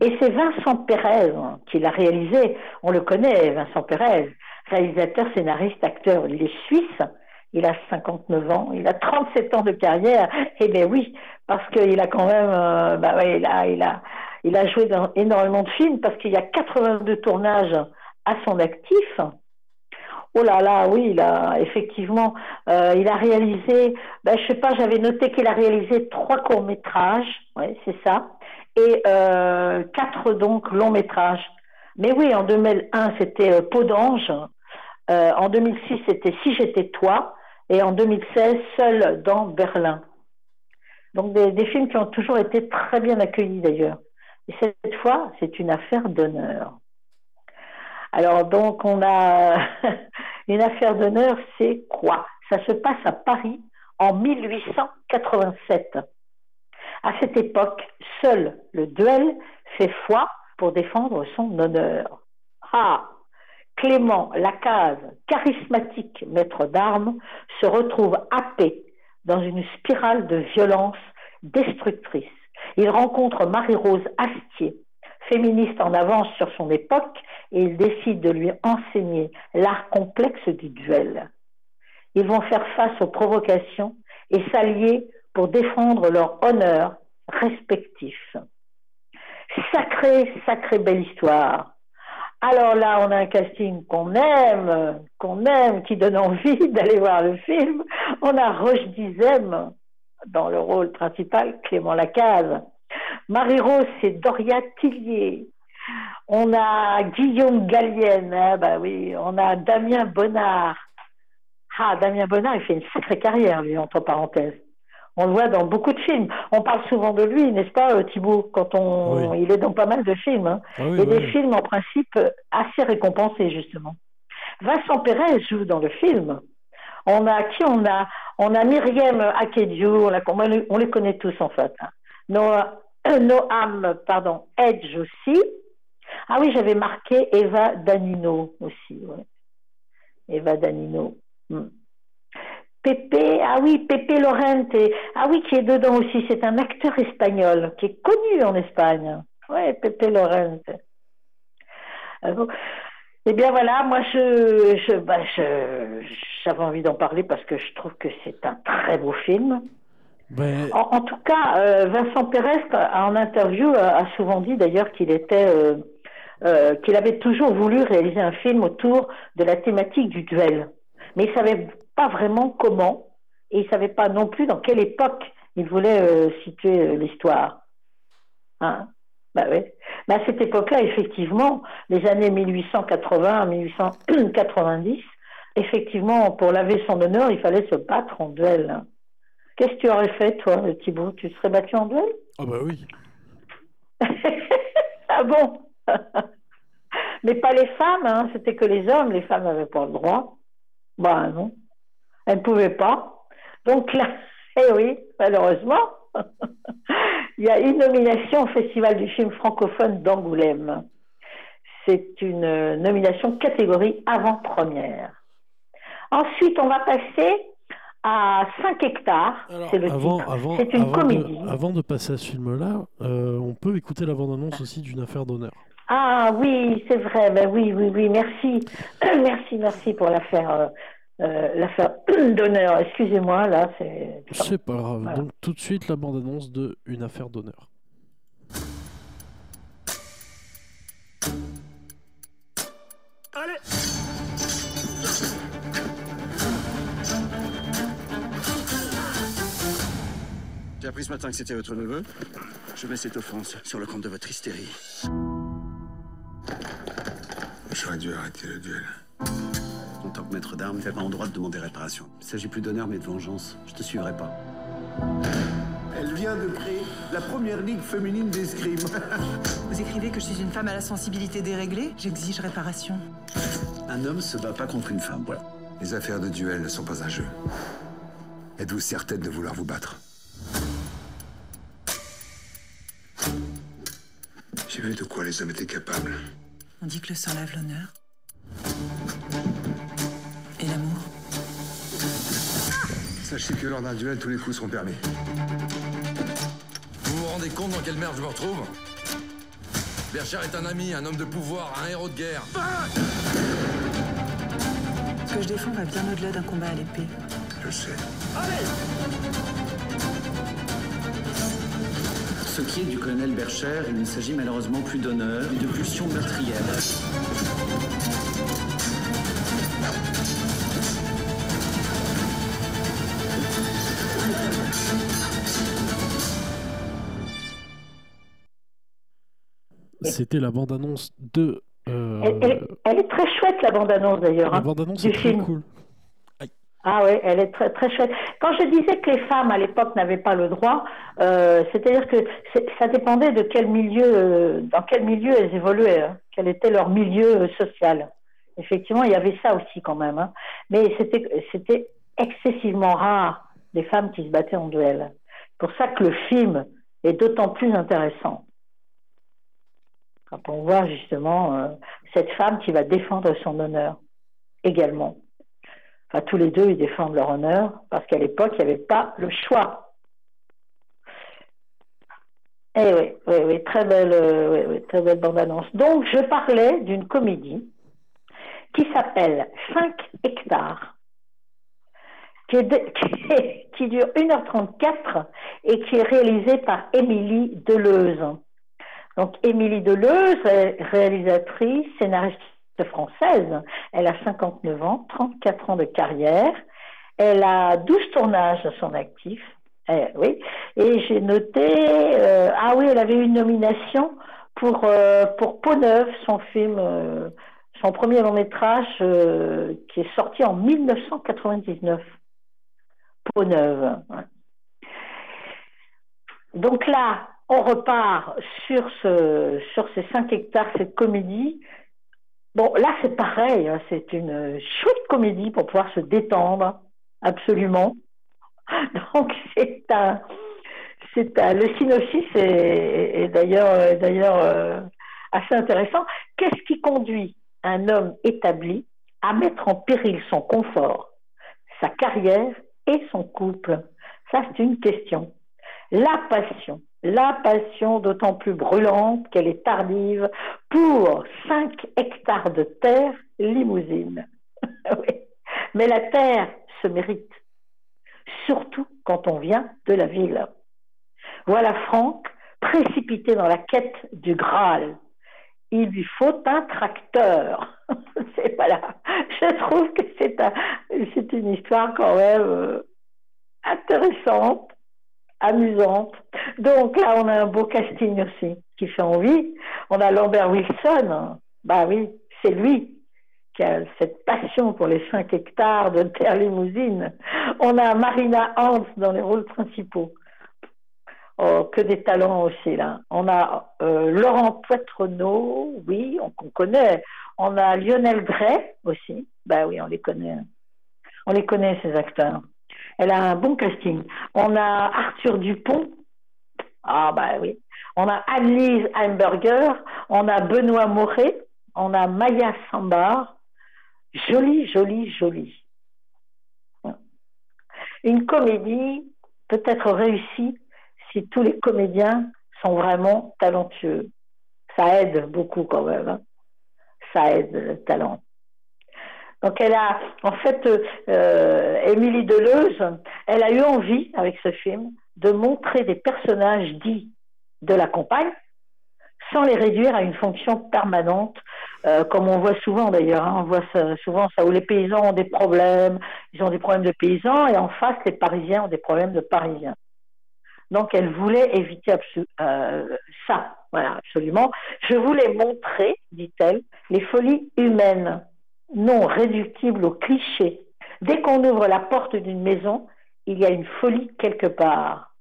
Et c'est Vincent Pérez hein, qui l'a réalisé. On le connaît, Vincent Pérez, réalisateur, scénariste, acteur. Il est suisse. Il a 59 ans. Il a 37 ans de carrière. Et bien oui, parce qu'il a quand même, euh, bah ouais, il a, il a, il a joué énormément de films parce qu'il y a 82 tournages à son actif. Oh là là, oui, il a effectivement, euh, il a réalisé, ben, je sais pas, j'avais noté qu'il a réalisé trois courts métrages, ouais, c'est ça, et euh, quatre donc longs métrages. Mais oui, en 2001 c'était Peau d'ange, en 2006 c'était Si j'étais toi, et en 2016 Seul dans Berlin. Donc des, films qui ont toujours été très bien accueillis d'ailleurs. Et cette fois, c'est une affaire d'honneur. Alors donc on a une affaire d'honneur, c'est quoi? Ça se passe à Paris en 1887. À cette époque, seul le duel fait foi pour défendre son honneur. Ah Clément Lacaze, charismatique maître d'armes, se retrouve happé dans une spirale de violence destructrice. Il rencontre Marie-Rose Astier, féministe en avance sur son époque, et il décide de lui enseigner l'art complexe du duel. Ils vont faire face aux provocations et s'allier pour défendre leur honneur respectif. Sacrée, sacrée belle histoire. Alors là, on a un casting qu'on aime, qu'on aime, qui donne envie d'aller voir le film. On a Roche Dizem dans le rôle principal, Clément Lacaze. Marie-Rose, c'est Doria Tillier. On a Guillaume Gallienne, hein, bah oui. On a Damien Bonnard. Ah, Damien Bonnard, il fait une sacrée carrière, lui, entre parenthèses. On le voit dans beaucoup de films. On parle souvent de lui, n'est-ce pas, euh, Thibault, quand on, Oui. il est dans pas mal de films. hein. Ah oui, et des films, en principe, assez récompensés, justement. Vincent Pérez joue dans le film. On a qui on a? On a Myriam Akedio, on, la- on les- on les connaît tous en fait. hein. Noah- euh, Noam, pardon, Edge aussi. Ah oui, j'avais marqué Eva Danino aussi. ouais. Eva Danino. Hmm. Pepe, ah oui, Pepe Lorente, ah oui, qui est dedans aussi. C'est un acteur espagnol qui est connu en Espagne. Ouais, Pepe Lorente. Bon. Eh bien voilà, moi je, je, bah, je- j'avais envie d'en parler parce que je trouve que c'est un très beau film. Ben, En, en tout cas, euh, Vincent Pérez, en interview, a, a souvent dit d'ailleurs qu'il était, euh, euh, qu'il avait toujours voulu réaliser un film autour de la thématique du duel. mais il savait pas vraiment comment, et il ne savait pas non plus dans quelle époque il voulait euh, situer euh, l'histoire. Hein? Bah oui. Mais à cette époque-là, effectivement, les années 1880-1890, effectivement, pour laver son honneur, il fallait se battre en duel. Qu'est-ce que tu aurais fait, toi, Thibault? Tu serais battu en duel? Ah bah oui. ah bon? Mais pas les femmes, hein. c'était que les hommes. Les femmes n'avaient pas le droit. Bah non, elles ne pouvaient pas. Donc là, eh oui, malheureusement, il y a une nomination au Festival du film francophone d'Angoulême. C'est une nomination catégorie avant-première. Ensuite, on va passer à 5 hectares. C'est le Avant, titre. avant, C'est une avant comédie. De, avant de passer à ce film-là, euh, on peut écouter la bande-annonce aussi d'une affaire d'honneur. Ah oui, c'est vrai. Ben oui, oui, oui. Merci, merci, merci pour l'affaire, euh, l'affaire d'honneur. Excusez-moi, là, c'est. C'est pas grave. Voilà. Donc tout de suite la bande-annonce de Une affaire d'honneur. J'ai appris ce matin que c'était votre neveu. Je mets cette offense sur le compte de votre hystérie. J'aurais dû arrêter le duel. En tant que maître d'armes, t'es pas en droit de demander réparation. Il s'agit plus d'honneur mais de vengeance. Je te suivrai pas. Elle vient de créer la première ligue féminine d'escrime. Vous écrivez que je suis une femme à la sensibilité déréglée? J'exige réparation. Un homme se bat pas contre une femme, voilà. Les affaires de duel ne sont pas un jeu. Êtes-vous certaine de vouloir vous battre? J'ai vu de quoi les hommes étaient capables. On dit que le sang lave l'honneur. Sachez que lors d'un duel, tous les coups seront permis. Vous vous rendez compte dans quelle merde je me retrouve? Bercher est un ami, un homme de pouvoir, un héros de guerre. Ce que je défends va bien au-delà d'un combat à l'épée. Je sais. Ce qui est du colonel Bercher, il ne s'agit malheureusement plus d'honneur, mais de pulsion meurtrière. C'était la bande-annonce de. euh, Elle, elle- elle est très chouette, la bande-annonce d'ailleurs. la hein, bande-annonce du est très film. cool. Ah oui, elle est très, très chouette. Quand je disais que les femmes à l'époque n'avaient pas le droit, euh, c'est-à-dire que ça dépendait de quel milieu, euh, dans quel milieu elles évoluaient, hein, quel était leur milieu social. Effectivement, il y avait ça aussi quand même. hein. Mais c'était, c'était excessivement rare des femmes qui se battaient en duel. C'est pour ça que le film est d'autant plus intéressant. Quand on voit justement euh, cette femme qui va défendre son honneur également. Enfin, tous les deux, ils défendent leur honneur parce qu'à l'époque, il n'y avait pas le choix. Eh oui, oui, oui, très belle, euh, oui, très belle bande-annonce. Donc, je parlais d'une comédie qui s'appelle 5 hectares, qui, qui dure 1h34 et qui est réalisée par Émilie Deleuze. Donc, Émilie Deleuze, ré- réalisatrice, scénariste française. Elle a 59 ans, 34 ans de carrière. Elle a 12 tournages à son actif. Eh, oui. Et j'ai noté, euh, ah oui, elle avait eu une nomination pour, euh, Peau Neuve, son film, euh, son premier long métrage qui est sorti en 1999. Peau Neuve. Donc là, on repart sur, ce, sur ces 5 hectares, cette comédie. Bon, là, c'est pareil, hein, c'est une chouette comédie pour pouvoir se détendre, absolument. Donc, c'est un. C'est un, le synopsis est, d'ailleurs d'ailleurs euh, assez intéressant. Qu'est-ce qui conduit un homme établi à mettre en péril son confort, sa carrière et son couple? Ça, c'est une question. La passion, la passion d'autant plus brûlante qu'elle est tardive pour 5 hectares de terre limousine. Mais la terre se mérite, surtout quand on vient de la ville. Voilà Franck, précipité dans la quête du Graal. Il lui faut un tracteur. c'est voilà. Je trouve que c'est un, une histoire quand même euh, intéressante, amusante. Donc là, on a un beau casting aussi qui fait envie. On a Lambert Wilson. Bah oui, c'est lui qui a cette passion pour les 5 hectares de terre limousine. On a Marina Hans dans les rôles principaux. Oh, que des talents aussi là. On a euh, Laurent Poitrenaud, oui, on, qu'on connaît. On a Lionel Gray aussi. Ben oui, on les connaît. On les connaît ces acteurs. Elle a un bon casting. On a Arthur Dupont. Ah ben oui. On a Annelise Heimberger. On a Benoît Moret. On a Maya Sambar. Jolie, jolie, jolie. Une comédie peut-être réussie si tous les comédiens sont vraiment talentueux. Ça aide beaucoup quand même. Hein. Ça aide le talent. Donc elle a, en fait, euh, Émilie Deleuze, elle a eu envie avec ce film de montrer des personnages dits de la campagne sans les réduire à une fonction permanente, euh, comme on voit souvent d'ailleurs. Hein. on voit souvent ça où les paysans ont des problèmes, ils ont des problèmes de paysans, et en face les Parisiens ont des problèmes de Parisiens. Donc elle voulait éviter euh, ça, voilà, absolument. Je voulais montrer, dit-elle, les folies humaines, non réductibles aux clichés. Dès qu'on ouvre la porte d'une maison, il y a une folie quelque part.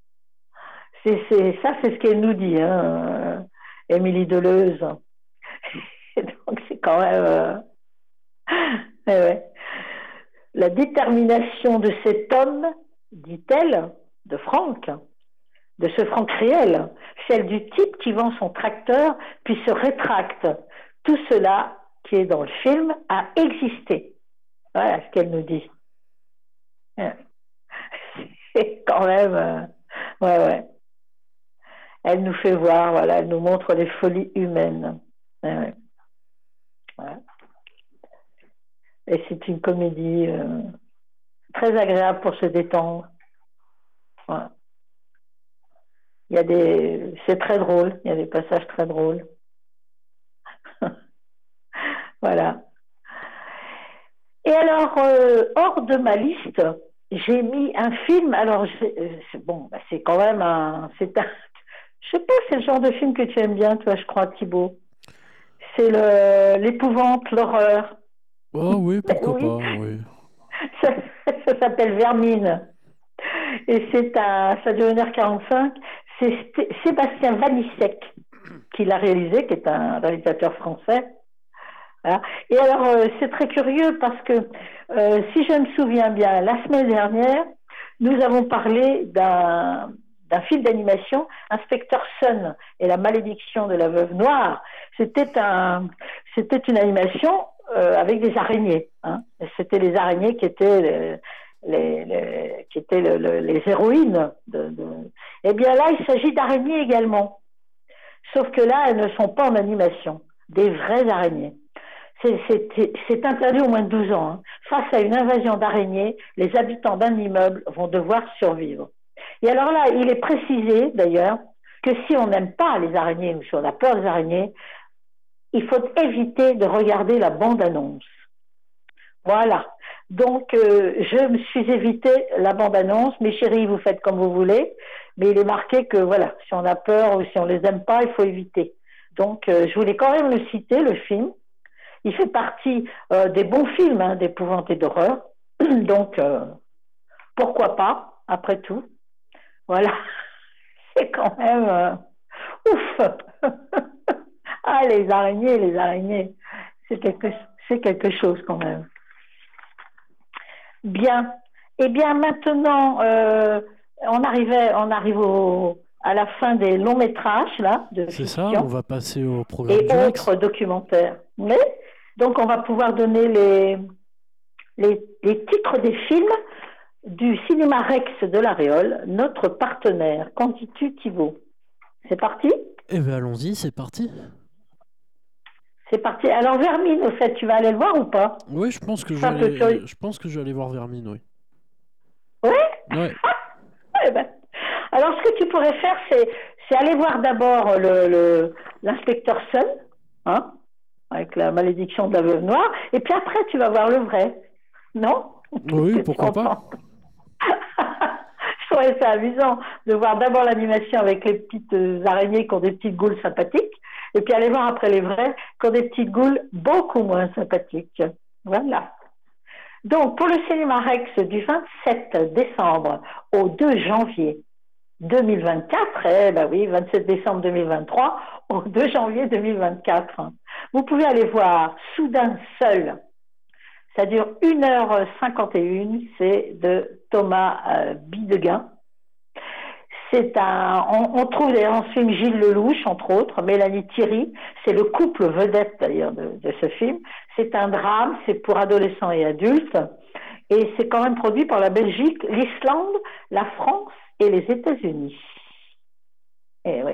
C'est, ça, c'est ce qu'elle nous dit, hein, Émilie Deleuze. donc c'est quand même... Euh, la détermination de cet homme, dit-elle, de Franck, de ce Franck réel, celle du type qui vend son tracteur puis se rétracte. Tout cela qui est dans le film a existé. Voilà ce qu'elle nous dit. C'est quand même. Euh, ouais, ouais. Elle nous fait voir, voilà, elle nous montre les folies humaines. Ouais, Et c'est une comédie euh, très agréable pour se détendre. Ouais. Il y a des, c'est très drôle. Il y a des passages très drôles. Voilà. Et alors, euh, hors de ma liste, j'ai mis un film. Alors, c'est, bon, bah, c'est quand même un, c'est un, je sais pas, c'est le genre de film que tu aimes bien, toi, je crois, Thibaut. C'est le, l'épouvante, l'horreur. Oh oui, pourquoi pas, oui. Ça, ça s'appelle Vermine. Et c'est un, ça dure 1h45 c'est Sébastien Vanissek qui l'a réalisé, qui est un réalisateur français. Et alors, euh, c'est très curieux parce que, euh, si je me souviens bien, la semaine dernière, nous avons parlé d'un film d'animation, Inspecteur Sun et la malédiction de la veuve noire. C'était un, une animation euh, avec des araignées. Hein. C'était les araignées qui étaient les, qui étaient les héroïnes. Eh bien là, il s'agit d'araignées également. Sauf que là, elles ne sont pas en animation. Des vraies araignées. C'est interdit au moins de 12 ans. Hein. Face à une invasion d'araignées, les habitants d'un immeuble vont devoir survivre. Et alors là, il est précisé d'ailleurs que si on n'aime pas les araignées ou si on a peur des araignées, il faut éviter de regarder la bande-annonce. Voilà. Donc, euh, je me suis évité la bande-annonce. Mes chéris, vous faites comme vous voulez. Mais il est marqué que, voilà, si on a peur ou si on les aime pas, il faut éviter. Donc, euh, je voulais quand même le citer, le film. Il fait partie euh, des bons films hein, d'épouvante et d'horreur. Donc, pourquoi pas, après tout. Voilà. C'est quand même... ouf Ah, les araignées, les araignées. C'est quelque, quelque chose quand même. Bien. Eh bien, maintenant, euh, on, arrivait, on arrive à la fin des longs métrages, là. De C'est ça, on va passer au programme. Et autres documentaires. Mais, donc, on va pouvoir donner les, les, titres des films du Cinéma Rex de la Réole, notre partenaire. Qu'en dis-tu, Thibault C'est parti? Eh bien, allons-y, c'est parti. C'est parti. Alors Vermine, au fait, tu vas aller le voir ou pas? Oui, je pense que je, vais aller, je pense que je vais aller voir Vermine, oui. Oui Ouais. Eh ben. Alors ce que tu pourrais faire, c'est, c'est aller voir d'abord le, l'inspecteur Sun, hein, avec la malédiction de la veuve noire, et puis après tu vas voir le vrai. Non? Oui, pourquoi pas Je trouvais ça amusant de voir d'abord l'animation avec les petites araignées qui ont des petites goules sympathiques, et puis aller voir après les vrais qui ont des petites goules beaucoup moins sympathiques. Voilà. Donc, pour le cinéma Rex du 27 décembre au 2 janvier 2024, eh ben oui, 27 décembre 2023 au 2 janvier 2024, vous pouvez aller voir Soudain seul. Ça dure 1h51, c'est de Thomas euh, Bidegain. C'est un, on, trouve d'ailleurs dans ce film Gilles Lelouch, entre autres, Mélanie Thierry, c'est le couple vedette d'ailleurs de ce film. C'est un drame, c'est pour adolescents et adultes, et c'est quand même produit par la Belgique, l'Islande, la France et les États-Unis. Et oui.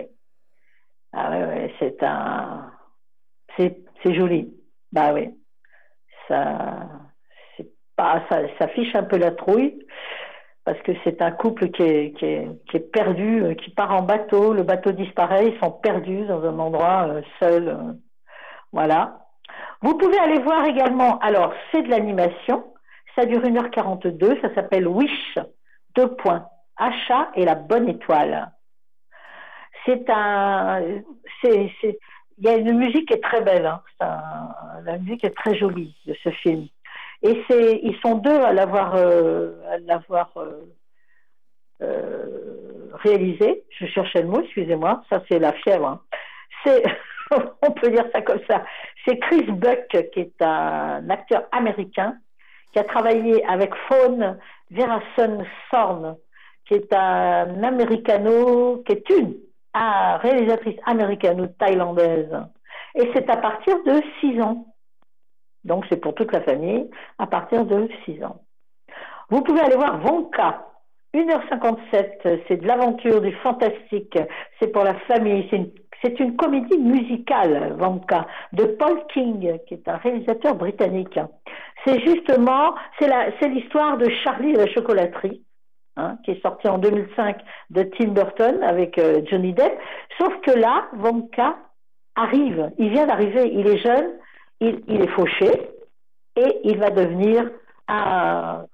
Ah oui, oui, c'est un. C'est, joli. Bah oui. Ça. Pas. Ça, fiche un peu la trouille. Parce que c'est un couple qui est, qui, est, qui est perdu, euh, qui part en bateau, le bateau disparaît, ils sont perdus dans un endroit euh, seul. euh, voilà. Vous pouvez aller voir également, alors c'est de l'animation, ça dure 1h42, ça s'appelle Wish, deux points, achat et la bonne étoile. C'est un, il y a une musique qui est très belle, hein. La musique est très jolie de ce film. Et ils sont deux à l'avoir, euh, euh, euh, réalisé. Je cherchais le mot, excusez-moi. Ça, c'est la fièvre. hein. On peut dire ça comme ça. C'est Chris Buck, qui est un acteur américain, qui a travaillé avec Fawn Verason Sorn, qui est un américano, qui est une réalisatrice américano-thaïlandaise. Et c'est à partir de 6 ans. Donc c'est pour toute la famille, à partir de 6 ans. Vous pouvez aller voir Vonka. 1h57, c'est de l'aventure, du fantastique, c'est pour la famille, c'est une, comédie musicale, Vonka, de Paul King, qui est un réalisateur britannique. C'est justement, c'est l'histoire de Charlie et la chocolaterie, hein, qui est sorti en 2005 de Tim Burton avec euh, Johnny Depp. Sauf que là, Wonka arrive, il vient d'arriver, il est jeune, il, est fauché et il va devenir un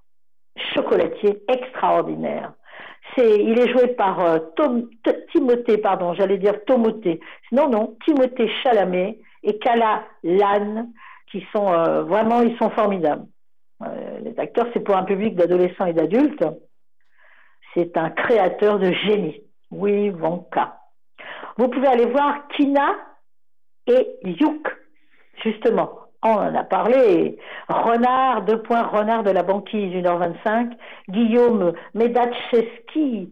chocolatier extraordinaire. C'est, il est joué par euh, Tom- Timothée, pardon, j'allais dire Tomothée. Non, non, Timothée Chalamet et Kala Lann, qui sont euh, vraiment, ils sont formidables. Les acteurs, c'est pour un public d'adolescents et d'adultes. C'est un créateur de génie. Oui, Wonka. Vous pouvez aller voir Kina et Youk, justement. On en a parlé. Renard, deux points, Renard de la banquise, 1h25. Guillaume Medachevski,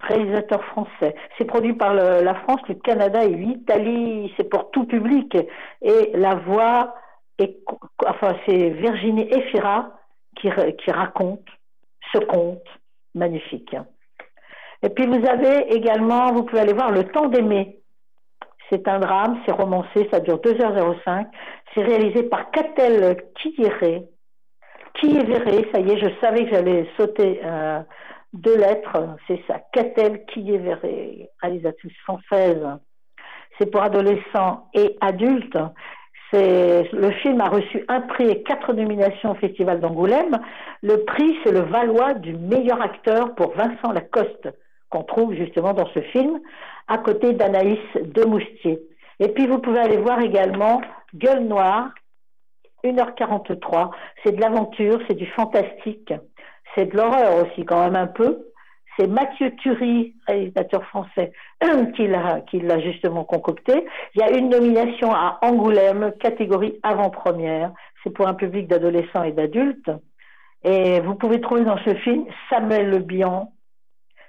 réalisateur français. C'est produit par la France, le Canada et l'Italie. C'est pour tout public. Et la voix, enfin, c'est Virginie Efira qui, ra- qui raconte ce conte magnifique. Et puis vous avez également, vous pouvez aller voir Le temps d'aimer. C'est un drame, c'est romancé, ça dure 2h05. C'est réalisé par Catel Kiyere. Kiyevere, ça y est, je savais que j'allais sauter euh, deux lettres, c'est ça. Catel Kiyevere, réalisatrice française. C'est pour adolescents et adultes. Le film a reçu un prix et quatre nominations au Festival d'Angoulême. Le prix, c'est le Valois du meilleur acteur pour Vincent Lacoste, qu'on trouve justement dans ce film, à côté d'Anaïs Demoustier. Et puis vous pouvez aller voir également Gueule Noire, 1h43. C'est de l'aventure, c'est du fantastique, c'est de l'horreur aussi quand même un peu. C'est Mathieu Turi, réalisateur français, qui l'a, justement concocté. Il y a une nomination à Angoulême, catégorie avant-première. C'est pour un public d'adolescents et d'adultes. Et vous pouvez trouver dans ce film Samuel Le Bihan,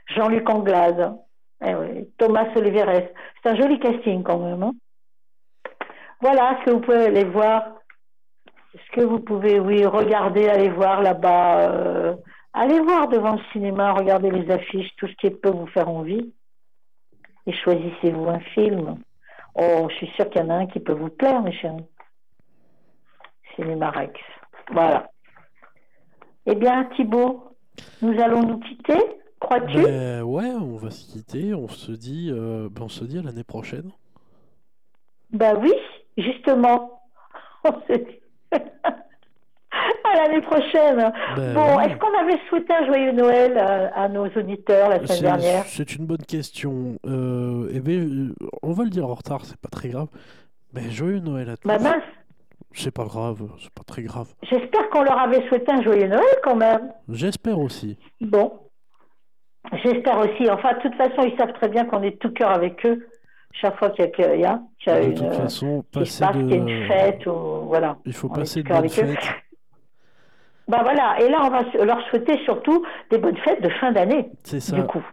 Jean-Luc Anglade, eh Thomas Oliveres. C'est un joli casting quand même. hein. Voilà ce que vous pouvez aller voir. Ce que vous pouvez, oui, regarder, aller voir là-bas. euh, allez voir devant le cinéma, regardez les affiches, tout ce qui peut vous faire envie. Et choisissez-vous un film. Oh, je suis sûre qu'il y en a un qui peut vous plaire, mes chéris. Cinéma Rex. Voilà. Eh bien, Thibaut, nous allons nous quitter, crois-tu? Ben ouais, on va se quitter. On se dit, euh, ben, on se dit à l'année prochaine. Ben oui, justement. On se dit à l'année prochaine. Ben bon, est-ce qu'on avait souhaité un joyeux Noël euh, à nos auditeurs la semaine dernière c'est une bonne question. Euh, eh ben, euh, on va le dire en retard, c'est pas très grave. Mais joyeux Noël à tous. Bah mince, C'est pas grave, c'est pas très grave. j'espère qu'on leur avait souhaité un joyeux Noël quand même. J'espère aussi. Bon, j'espère aussi. Enfin, de toute façon, ils savent très bien qu'on est tout cœur avec eux. Chaque fois qu'il y a, qu'il y a- qu'il y a De une, toute façon, qu'il se passer passe, qu'il y a de... une fête ou voilà. Il faut On passer de bonnes fêtes. Bah voilà, et là on va leur souhaiter surtout des bonnes fêtes de fin d'année. C'est ça. Du coup.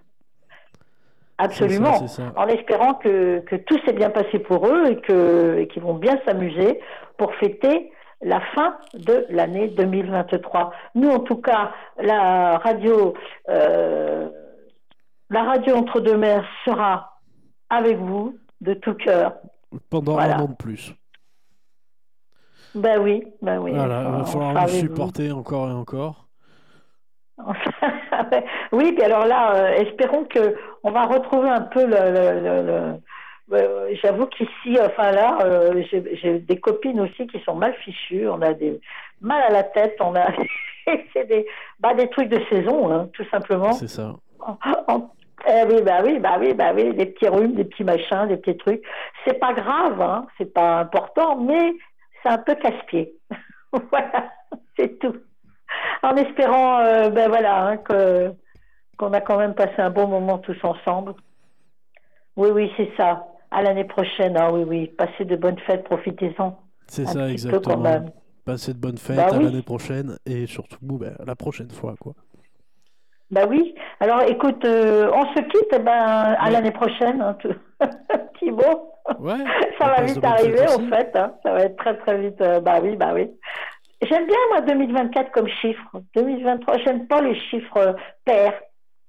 Absolument. Ça, ça. En espérant que, que tout s'est bien passé pour eux et qu'ils vont bien s'amuser pour fêter la fin de l'année 2023. Nous, en tout cas, la radio, euh, la radio entre deux mers sera avec vous de tout cœur. Pendant Voilà. un an de plus. Ben oui, ben oui. Voilà, il va falloir vous. supporter encore et encore. oui, puis alors là, euh, espérons que on va retrouver un peu le. le- le- le- euh, J'avoue qu'ici, enfin là, euh, j'ai des copines aussi qui sont mal fichues. On a des mal à la tête. On a c'est des bah, des trucs de saison, hein, tout simplement. C'est ça. En- eh oui, bah oui, bah oui, bah oui, des petits rhumes, des petits machins, des petits trucs. C'est pas grave, hein, c'est pas important, mais c'est un peu casse-pied. voilà, c'est tout. En espérant, euh, ben voilà, hein, que qu'on a quand même passé un bon moment tous ensemble. Oui, oui, c'est ça. À l'année prochaine, ah oui, oui. Passez de bonnes fêtes, profitez-en. C'est ça, petit peu quand exactement. même. Passez de bonnes fêtes Bah à oui. l'année prochaine et surtout ben, à la prochaine fois. quoi. Bah oui. Alors, écoute, euh, on se quitte, eh ben, à l'année prochaine, hein, Thibaut. Ouais. Ça va vite arriver, en fait. hein. Ça va être très, très vite. euh, bah oui, bah oui. J'aime bien, moi, 2024 comme chiffre. 2023, j'aime pas les chiffres euh, pairs.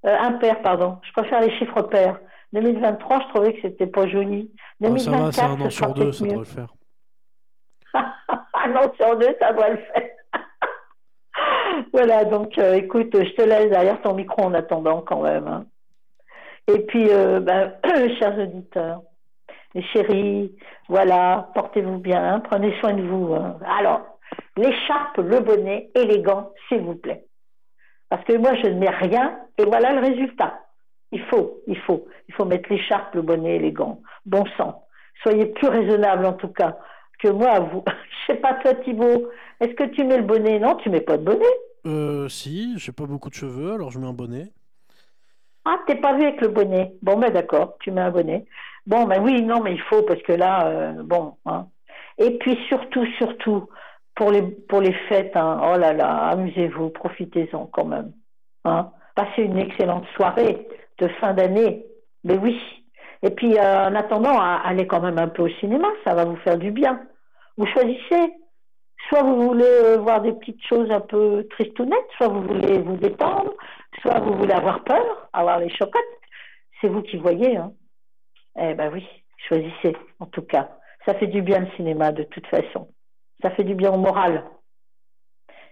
Euh, impairs, pardon. Je préfère les chiffres pairs. 2023, je trouvais que c'était pas joli. Ah, ça va, c'est 2024, un an sur deux, ça mieux. devrait le faire. un an sur deux, ça doit le faire. voilà, donc euh, écoute, je te laisse derrière ton micro en attendant quand même. hein. Et puis, euh, ben, chers auditeurs, les chéris, voilà, portez-vous bien, prenez soin de vous. hein. Alors, l'écharpe, le bonnet et les gants, s'il vous plaît. Parce que moi, je ne mets rien et voilà le résultat. Il faut, il faut, il faut mettre l'écharpe, le bonnet et les gants. Bon sang. Soyez plus raisonnable en tout cas que moi. Vous, je sais pas toi, Thibaut. Est-ce que tu mets le bonnet? Non, tu mets pas de bonnet. Euh, si, j'ai pas beaucoup de cheveux, alors je mets un bonnet. Ah, t'es pas vu avec le bonnet. Bon, ben d'accord, tu mets un bonnet. Bon, ben oui, non, mais il faut parce que là, euh, bon. Hein. Et puis surtout, surtout pour les pour les fêtes. hein, oh là là, amusez-vous, profitez-en quand même. Hein. Passez une excellente soirée de fin d'année. Mais oui. Et puis euh, en attendant, allez quand même un peu au cinéma, ça va vous faire du bien. Vous choisissez. Soit vous voulez euh, voir des petites choses un peu tristounettes, soit vous voulez vous détendre, soit vous voulez avoir peur, avoir les chocottes. C'est vous qui voyez. Hein. Eh ben oui, choisissez, en tout cas. Ça fait du bien le cinéma, de toute façon. Ça fait du bien au moral.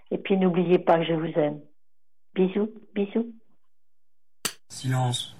Et puis n'oubliez pas que je vous aime. Bisous, bisous. Silence.